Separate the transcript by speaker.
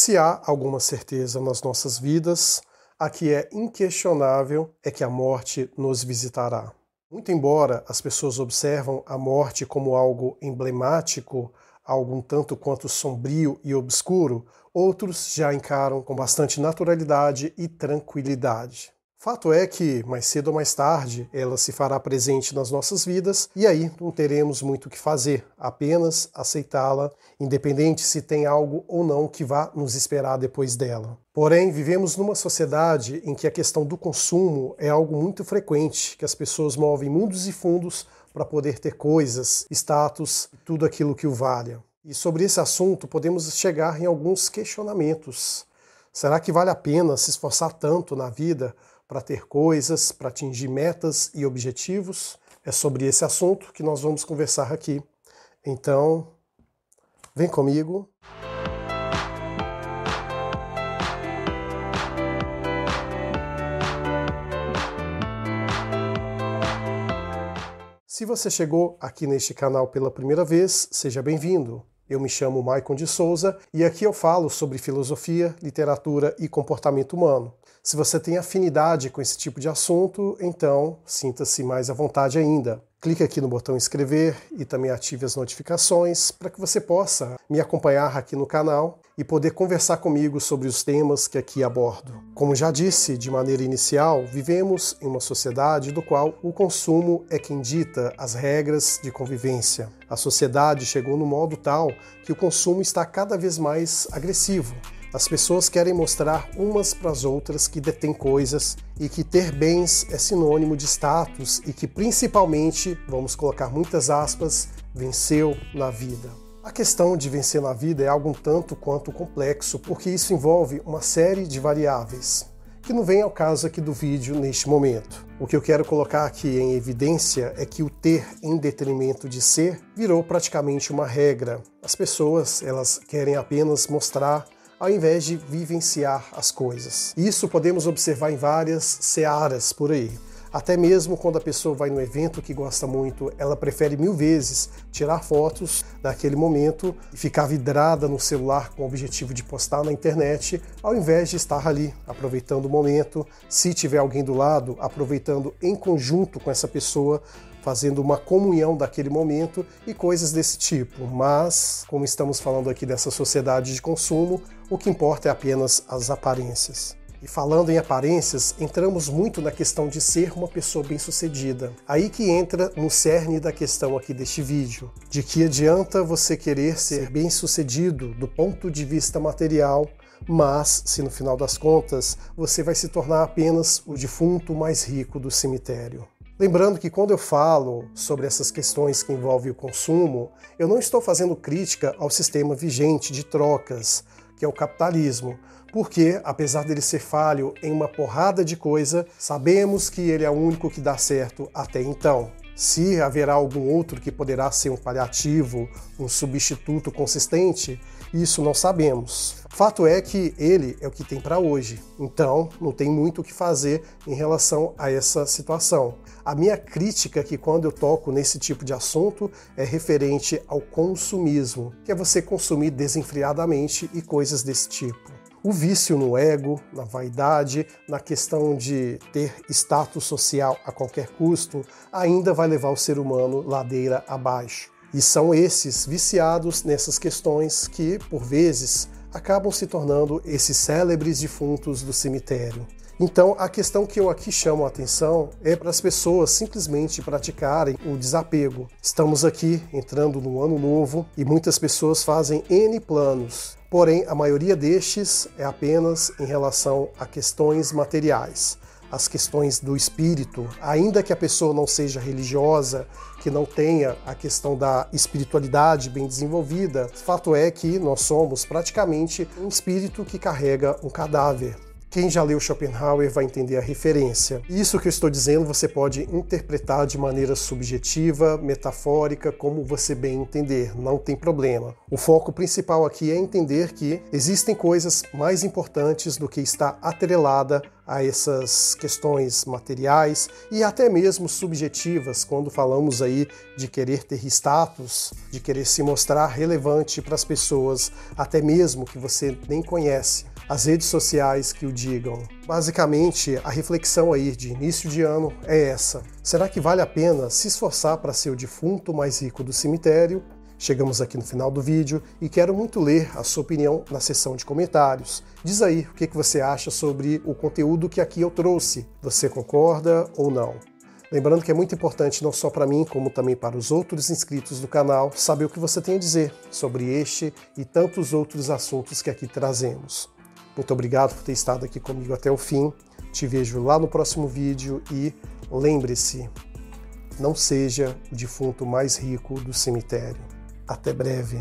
Speaker 1: Se há alguma certeza nas nossas vidas, a que é inquestionável é que a morte nos visitará. Muito embora as pessoas observam a morte como algo emblemático, algo um tanto quanto sombrio e obscuro, outros já encaram com bastante naturalidade e tranquilidade. Fato é que, mais cedo ou mais tarde, ela se fará presente nas nossas vidas e aí não teremos muito o que fazer, apenas aceitá-la, independente se tem algo ou não que vá nos esperar depois dela. Porém, vivemos numa sociedade em que a questão do consumo é algo muito frequente, que as pessoas movem mundos e fundos para poder ter coisas, status, tudo aquilo que o valha. E sobre esse assunto podemos chegar em alguns questionamentos. Será que vale a pena se esforçar tanto na vida para ter coisas, para atingir metas e objetivos. É sobre esse assunto que nós vamos conversar aqui. Então, vem comigo. Se você chegou aqui neste canal pela primeira vez, seja bem-vindo. Eu me chamo Maicon de Souza e aqui eu falo sobre filosofia, literatura e comportamento humano. Se você tem afinidade com esse tipo de assunto, então sinta-se mais à vontade ainda. Clique aqui no botão inscrever e também ative as notificações para que você possa me acompanhar aqui no canal e poder conversar comigo sobre os temas que aqui abordo. Como já disse de maneira inicial, vivemos em uma sociedade do qual o consumo é quem dita as regras de convivência. A sociedade chegou no modo tal que o consumo está cada vez mais agressivo as pessoas querem mostrar umas para as outras que detêm coisas e que ter bens é sinônimo de status e que principalmente, vamos colocar muitas aspas, venceu na vida. A questão de vencer na vida é algo um tanto quanto complexo, porque isso envolve uma série de variáveis, que não vem ao caso aqui do vídeo neste momento. O que eu quero colocar aqui em evidência é que o ter em detrimento de ser virou praticamente uma regra. As pessoas, elas querem apenas mostrar ao invés de vivenciar as coisas. Isso podemos observar em várias searas por aí. Até mesmo quando a pessoa vai num evento que gosta muito, ela prefere mil vezes tirar fotos daquele momento e ficar vidrada no celular com o objetivo de postar na internet, ao invés de estar ali aproveitando o momento, se tiver alguém do lado, aproveitando em conjunto com essa pessoa fazendo uma comunhão daquele momento e coisas desse tipo. Mas, como estamos falando aqui dessa sociedade de consumo, o que importa é apenas as aparências. E falando em aparências, entramos muito na questão de ser uma pessoa bem-sucedida. Aí que entra no cerne da questão aqui deste vídeo. De que adianta você querer ser bem-sucedido do ponto de vista material, mas se no final das contas você vai se tornar apenas o defunto mais rico do cemitério. Lembrando que quando eu falo sobre essas questões que envolvem o consumo, eu não estou fazendo crítica ao sistema vigente de trocas, que é o capitalismo, porque, apesar dele ser falho em uma porrada de coisa, sabemos que ele é o único que dá certo até então. Se haverá algum outro que poderá ser um paliativo, um substituto consistente, isso não sabemos. Fato é que ele é o que tem para hoje, então não tem muito o que fazer em relação a essa situação. A minha crítica que quando eu toco nesse tipo de assunto é referente ao consumismo, que é você consumir desenfreadamente e coisas desse tipo. O vício no ego, na vaidade, na questão de ter status social a qualquer custo, ainda vai levar o ser humano ladeira abaixo. E são esses viciados nessas questões que, por vezes, acabam se tornando esses célebres defuntos do cemitério. Então, a questão que eu aqui chamo a atenção é para as pessoas simplesmente praticarem o desapego. Estamos aqui entrando no ano novo e muitas pessoas fazem N planos, porém, a maioria destes é apenas em relação a questões materiais as questões do espírito, ainda que a pessoa não seja religiosa, que não tenha a questão da espiritualidade bem desenvolvida, fato é que nós somos praticamente um espírito que carrega um cadáver. Quem já leu Schopenhauer vai entender a referência. Isso que eu estou dizendo você pode interpretar de maneira subjetiva, metafórica, como você bem entender, não tem problema. O foco principal aqui é entender que existem coisas mais importantes do que estar atrelada a essas questões materiais e até mesmo subjetivas, quando falamos aí de querer ter status, de querer se mostrar relevante para as pessoas, até mesmo que você nem conhece as redes sociais que o digam. Basicamente, a reflexão aí de início de ano é essa: será que vale a pena se esforçar para ser o defunto mais rico do cemitério? Chegamos aqui no final do vídeo e quero muito ler a sua opinião na seção de comentários. Diz aí o que você acha sobre o conteúdo que aqui eu trouxe. Você concorda ou não? Lembrando que é muito importante não só para mim, como também para os outros inscritos do canal, saber o que você tem a dizer sobre este e tantos outros assuntos que aqui trazemos. Muito obrigado por ter estado aqui comigo até o fim. Te vejo lá no próximo vídeo e lembre-se, não seja o defunto mais rico do cemitério. Até breve.